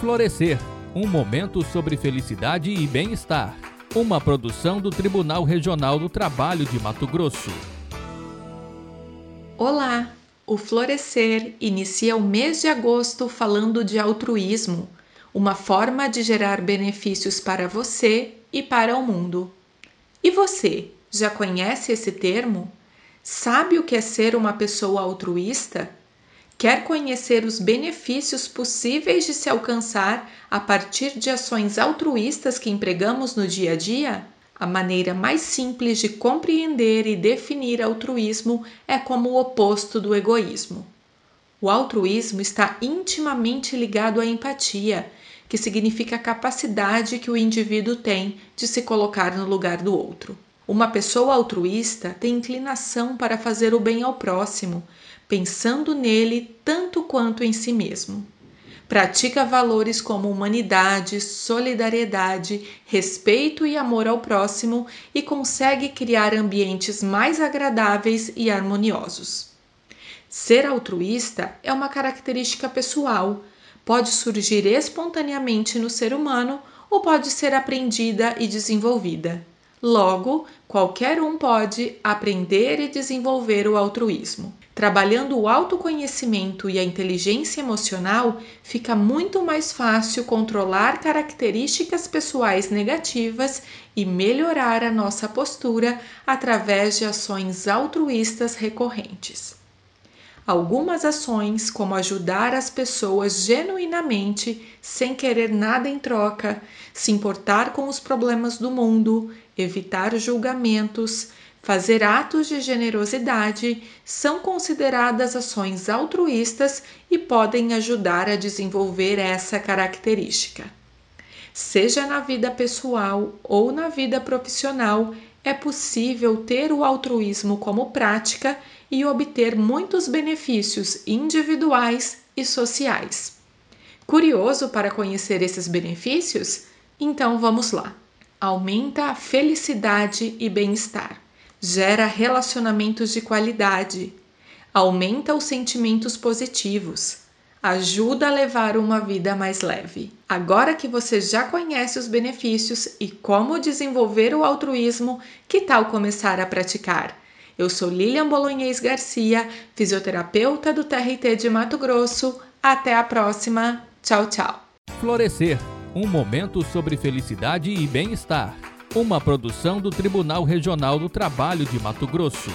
Florescer um momento sobre felicidade e bem-estar. Uma produção do Tribunal Regional do Trabalho de Mato Grosso. Olá! O Florescer inicia o mês de agosto falando de altruísmo, uma forma de gerar benefícios para você e para o mundo. E você, já conhece esse termo? Sabe o que é ser uma pessoa altruísta? Quer conhecer os benefícios possíveis de se alcançar a partir de ações altruístas que empregamos no dia a dia? A maneira mais simples de compreender e definir altruísmo é como o oposto do egoísmo. O altruísmo está intimamente ligado à empatia, que significa a capacidade que o indivíduo tem de se colocar no lugar do outro. Uma pessoa altruísta tem inclinação para fazer o bem ao próximo, pensando nele tanto quanto em si mesmo. Pratica valores como humanidade, solidariedade, respeito e amor ao próximo e consegue criar ambientes mais agradáveis e harmoniosos. Ser altruísta é uma característica pessoal, pode surgir espontaneamente no ser humano ou pode ser aprendida e desenvolvida. Logo, qualquer um pode aprender e desenvolver o altruísmo. Trabalhando o autoconhecimento e a inteligência emocional, fica muito mais fácil controlar características pessoais negativas e melhorar a nossa postura através de ações altruístas recorrentes. Algumas ações, como ajudar as pessoas genuinamente, sem querer nada em troca, se importar com os problemas do mundo, evitar julgamentos, fazer atos de generosidade, são consideradas ações altruístas e podem ajudar a desenvolver essa característica. Seja na vida pessoal ou na vida profissional, é possível ter o altruísmo como prática e obter muitos benefícios individuais e sociais. Curioso para conhecer esses benefícios? Então vamos lá. Aumenta a felicidade e bem-estar, gera relacionamentos de qualidade, aumenta os sentimentos positivos, ajuda a levar uma vida mais leve. Agora que você já conhece os benefícios e como desenvolver o altruísmo, que tal começar a praticar? Eu sou Lilian Bolonhês Garcia, fisioterapeuta do TRT de Mato Grosso. Até a próxima. Tchau, tchau. Florescer um momento sobre felicidade e bem-estar. Uma produção do Tribunal Regional do Trabalho de Mato Grosso.